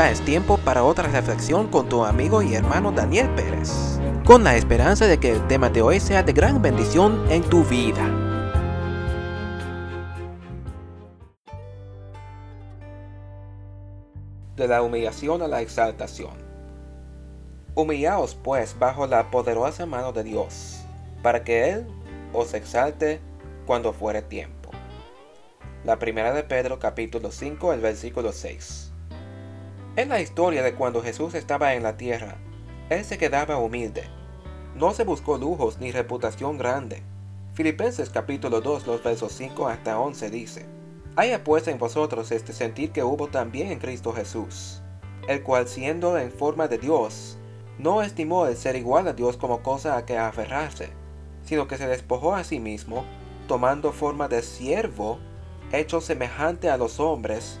Ya es tiempo para otra reflexión con tu amigo y hermano Daniel Pérez, con la esperanza de que el tema de hoy sea de gran bendición en tu vida. De la humillación a la exaltación. Humillaos pues bajo la poderosa mano de Dios, para que Él os exalte cuando fuere tiempo. La primera de Pedro capítulo 5, el versículo 6. En la historia de cuando Jesús estaba en la tierra, Él se quedaba humilde. No se buscó lujos ni reputación grande. Filipenses capítulo 2, los versos 5 hasta 11 dice, Haya pues en vosotros este sentir que hubo también en Cristo Jesús, el cual siendo en forma de Dios, no estimó el ser igual a Dios como cosa a que aferrarse, sino que se despojó a sí mismo, tomando forma de siervo, hecho semejante a los hombres,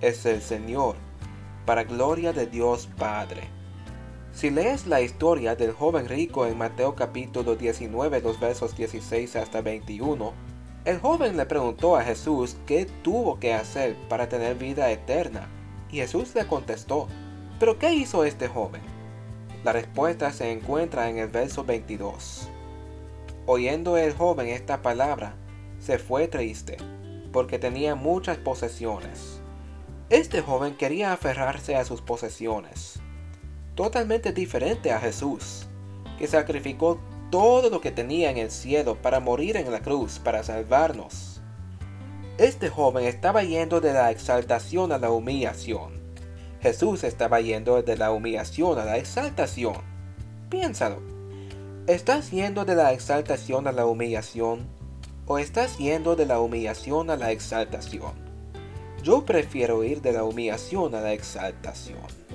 es el Señor, para gloria de Dios Padre. Si lees la historia del joven rico en Mateo capítulo 19, los versos 16 hasta 21, el joven le preguntó a Jesús qué tuvo que hacer para tener vida eterna, y Jesús le contestó, ¿pero qué hizo este joven? La respuesta se encuentra en el verso 22. Oyendo el joven esta palabra, se fue triste, porque tenía muchas posesiones. Este joven quería aferrarse a sus posesiones, totalmente diferente a Jesús, que sacrificó todo lo que tenía en el cielo para morir en la cruz para salvarnos. Este joven estaba yendo de la exaltación a la humillación. Jesús estaba yendo de la humillación a la exaltación. Piénsalo. ¿Estás yendo de la exaltación a la humillación? ¿O estás yendo de la humillación a la exaltación? Yo prefiero ir de la humillación a la exaltación.